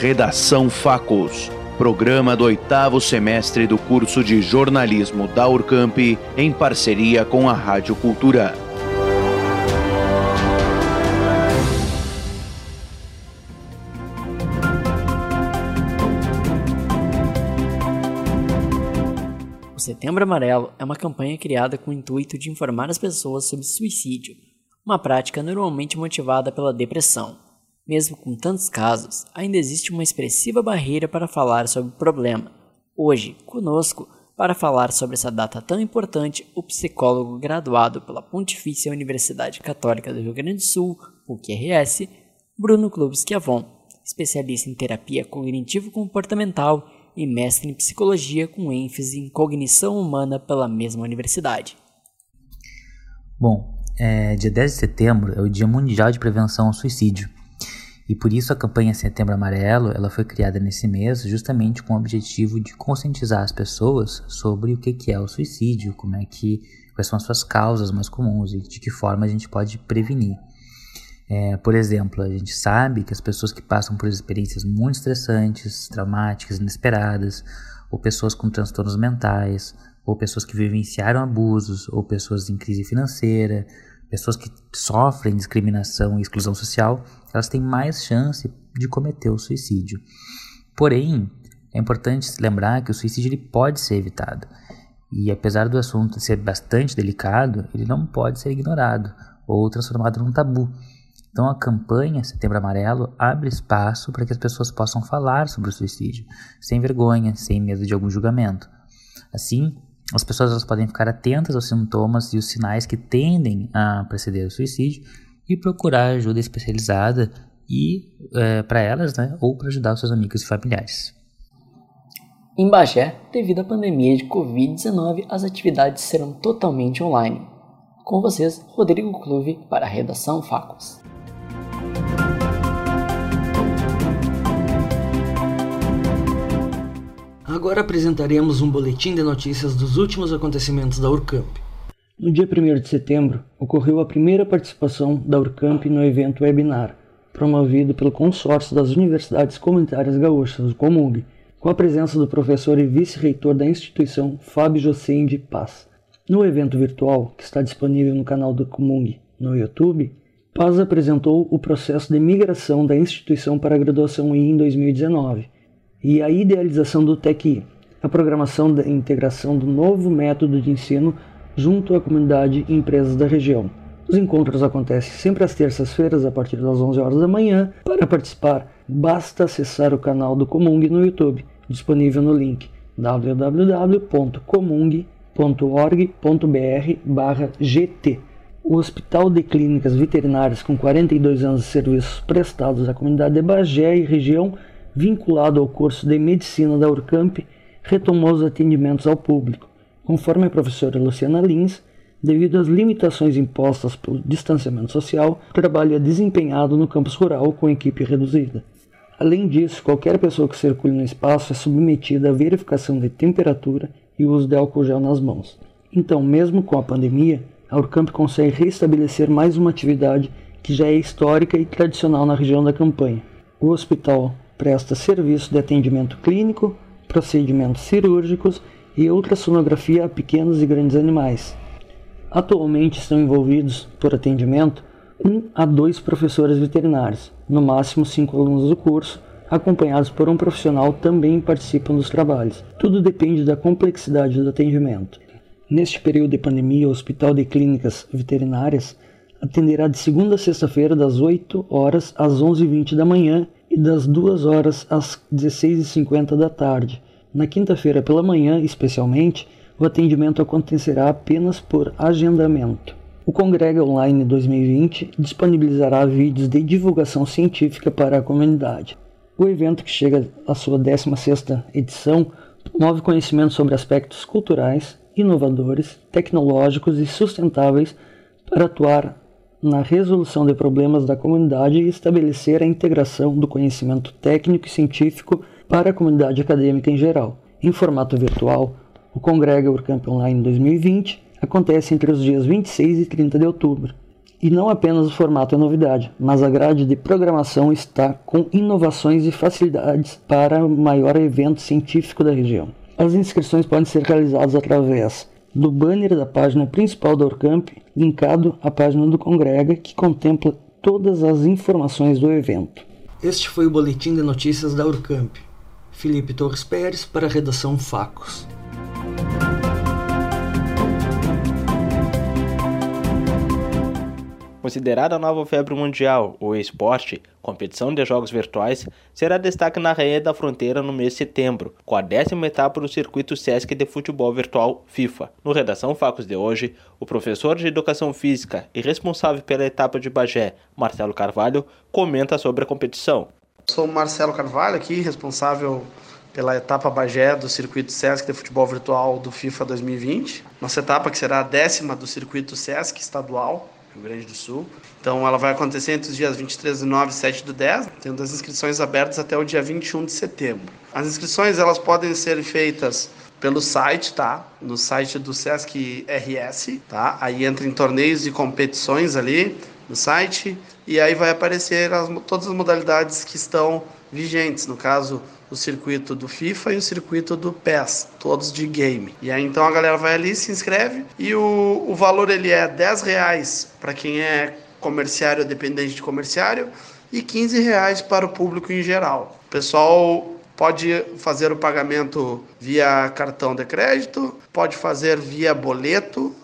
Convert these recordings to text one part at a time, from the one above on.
Redação Facos, programa do oitavo semestre do curso de jornalismo da Urcamp, em parceria com a Rádio Cultura. O Setembro Amarelo é uma campanha criada com o intuito de informar as pessoas sobre suicídio, uma prática normalmente motivada pela depressão. Mesmo com tantos casos, ainda existe uma expressiva barreira para falar sobre o problema. Hoje, conosco, para falar sobre essa data tão importante, o psicólogo graduado pela Pontifícia Universidade Católica do Rio Grande do Sul, UQRS, Bruno Clubes Chiavon, especialista em terapia cognitivo-comportamental e mestre em psicologia com ênfase em cognição humana pela mesma universidade. Bom, é, dia 10 de setembro é o Dia Mundial de Prevenção ao Suicídio. E por isso a campanha Setembro Amarelo ela foi criada nesse mês justamente com o objetivo de conscientizar as pessoas sobre o que, é o suicídio, como é que quais são as suas causas mais comuns e de que forma a gente pode prevenir. É, por exemplo, a gente sabe que as pessoas que passam por experiências muito estressantes, traumáticas, inesperadas, ou pessoas com transtornos mentais, ou pessoas que vivenciaram abusos, ou pessoas em crise financeira, pessoas que sofrem discriminação e exclusão social, elas têm mais chance de cometer o suicídio. Porém, é importante lembrar que o suicídio ele pode ser evitado. E apesar do assunto ser bastante delicado, ele não pode ser ignorado ou transformado num tabu. Então a campanha Setembro Amarelo abre espaço para que as pessoas possam falar sobre o suicídio, sem vergonha, sem medo de algum julgamento. Assim, as pessoas podem ficar atentas aos sintomas e os sinais que tendem a preceder o suicídio e procurar ajuda especializada e é, para elas, né, ou para ajudar os seus amigos e familiares. Em Bagé, devido à pandemia de Covid-19, as atividades serão totalmente online. Com vocês, Rodrigo Clube para a redação Facos. Agora apresentaremos um boletim de notícias dos últimos acontecimentos da Urcamp. No dia 1 de setembro, ocorreu a primeira participação da Urcamp no evento webinar, promovido pelo consórcio das Universidades Comunitárias Gaúchas, o COMUG, com a presença do professor e vice-reitor da instituição, Fábio José de Paz. No evento virtual, que está disponível no canal do COMUG no YouTube, Paz apresentou o processo de migração da instituição para a graduação I em 2019 e a idealização do TECI, a programação da integração do novo método de ensino junto à comunidade e empresas da região. Os encontros acontecem sempre às terças-feiras a partir das 11 horas da manhã. Para participar, basta acessar o canal do Comung no YouTube, disponível no link www.comung.org.br/gt. O Hospital de Clínicas Veterinárias, com 42 anos de serviços prestados à comunidade de Bagé e região, vinculado ao curso de medicina da Urcamp, retomou os atendimentos ao público, conforme a professora Luciana Lins, devido às limitações impostas pelo distanciamento social, o trabalho é desempenhado no campus rural com equipe reduzida. Além disso, qualquer pessoa que circule no espaço é submetida à verificação de temperatura e uso de álcool gel nas mãos. Então, mesmo com a pandemia, a Urcamp consegue restabelecer mais uma atividade que já é histórica e tradicional na região da campanha. O hospital presta serviço de atendimento clínico, procedimentos cirúrgicos e ultrassonografia a pequenos e grandes animais. Atualmente estão envolvidos, por atendimento, um a dois professores veterinários, no máximo cinco alunos do curso, acompanhados por um profissional também participam dos trabalhos. Tudo depende da complexidade do atendimento. Neste período de pandemia, o Hospital de Clínicas Veterinárias atenderá de segunda a sexta-feira, das 8 horas às 11h20 da manhã e das 2 horas às 16h50 da tarde. Na quinta-feira pela manhã, especialmente, o atendimento acontecerá apenas por agendamento. O Congrega Online 2020 disponibilizará vídeos de divulgação científica para a comunidade. O evento, que chega à sua 16ª edição, promove conhecimento sobre aspectos culturais, inovadores, tecnológicos e sustentáveis para atuar na resolução de problemas da comunidade e estabelecer a integração do conhecimento técnico e científico para a comunidade acadêmica em geral. Em formato virtual, o Congrega Urcamp Online 2020 acontece entre os dias 26 e 30 de outubro. E não apenas o formato é novidade, mas a grade de programação está com inovações e facilidades para o maior evento científico da região. As inscrições podem ser realizadas através do banner da página principal da Orcamp, linkado à página do Congrega, que contempla todas as informações do evento. Este foi o boletim de notícias da Urcamp. Felipe Torres Pérez para a redação Facos. Considerada a nova febre mundial, o esporte, competição de jogos virtuais, será destaque na Rainha da Fronteira no mês de setembro, com a décima etapa do circuito Sesc de futebol virtual FIFA. No Redação Facos de hoje, o professor de Educação Física e responsável pela etapa de Bagé, Marcelo Carvalho, comenta sobre a competição. Sou Marcelo Carvalho aqui, responsável pela etapa Bagé do circuito Sesc de futebol virtual do FIFA 2020. Nossa etapa que será a décima do circuito Sesc estadual, Rio Grande do Sul. Então ela vai acontecer entre os dias 23 do 9 e 7 do 10, tendo as inscrições abertas até o dia 21 de setembro. As inscrições elas podem ser feitas pelo site, tá? No site do Sesc RS, tá? Aí entra em torneios e competições ali no site e aí vai aparecer as, todas as modalidades que estão vigentes, no caso o circuito do FIFA e o circuito do PES, todos de game. E aí então a galera vai ali, se inscreve e o, o valor ele é 10 reais para quem é comerciário dependente de comerciário e 15 reais para o público em geral. O pessoal pode fazer o pagamento via cartão de crédito, pode fazer via boleto,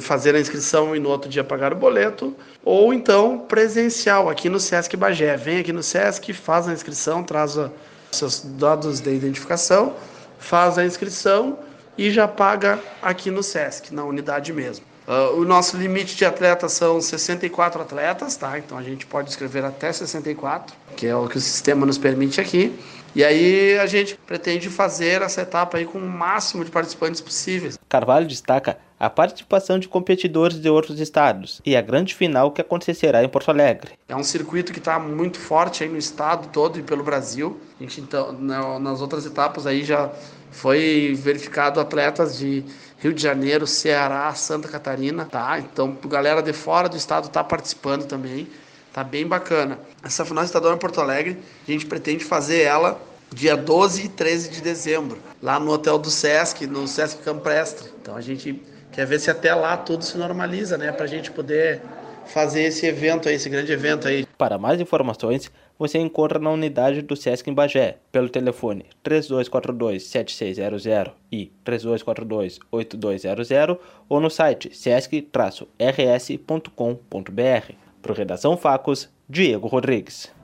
fazer a inscrição e no outro dia pagar o boleto, ou então presencial aqui no Sesc Bagé. Vem aqui no Sesc, faz a inscrição, traz a seus dados de identificação, faz a inscrição e já paga aqui no SESC, na unidade mesmo. Uh, o nosso limite de atletas são 64 atletas, tá? Então a gente pode escrever até 64, que é o que o sistema nos permite aqui. E aí a gente pretende fazer essa etapa aí com o máximo de participantes possíveis. Carvalho destaca a participação de competidores de outros estados e a grande final que acontecerá em Porto Alegre. É um circuito que está muito forte aí no estado todo e pelo Brasil. A gente então nas outras etapas aí já foi verificado atletas de Rio de Janeiro, Ceará, Santa Catarina, tá? Então, galera de fora do estado está participando também. Tá bem bacana. Essa final estadual em Porto Alegre, a gente pretende fazer ela dia 12 e 13 de dezembro, lá no hotel do Sesc, no Sesc Camprestre. Então a gente quer ver se até lá tudo se normaliza, né, pra gente poder fazer esse evento aí, esse grande evento aí. Para mais informações, você encontra na unidade do Sesc em Bagé, pelo telefone 3242-7600 e 3242-8200 ou no site sesc-rs.com.br. Pro Redação Facos, Diego Rodrigues.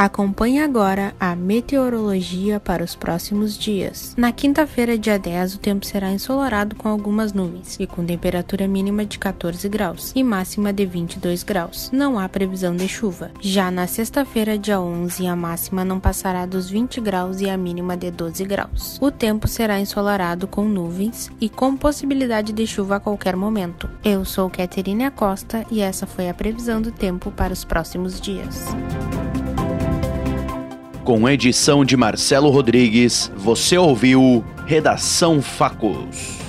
Acompanhe agora a meteorologia para os próximos dias. Na quinta-feira, dia 10, o tempo será ensolarado com algumas nuvens e com temperatura mínima de 14 graus e máxima de 22 graus. Não há previsão de chuva. Já na sexta-feira, dia 11, a máxima não passará dos 20 graus e a mínima de 12 graus. O tempo será ensolarado com nuvens e com possibilidade de chuva a qualquer momento. Eu sou Caterine Acosta e essa foi a previsão do tempo para os próximos dias. Com edição de Marcelo Rodrigues, você ouviu Redação Facos.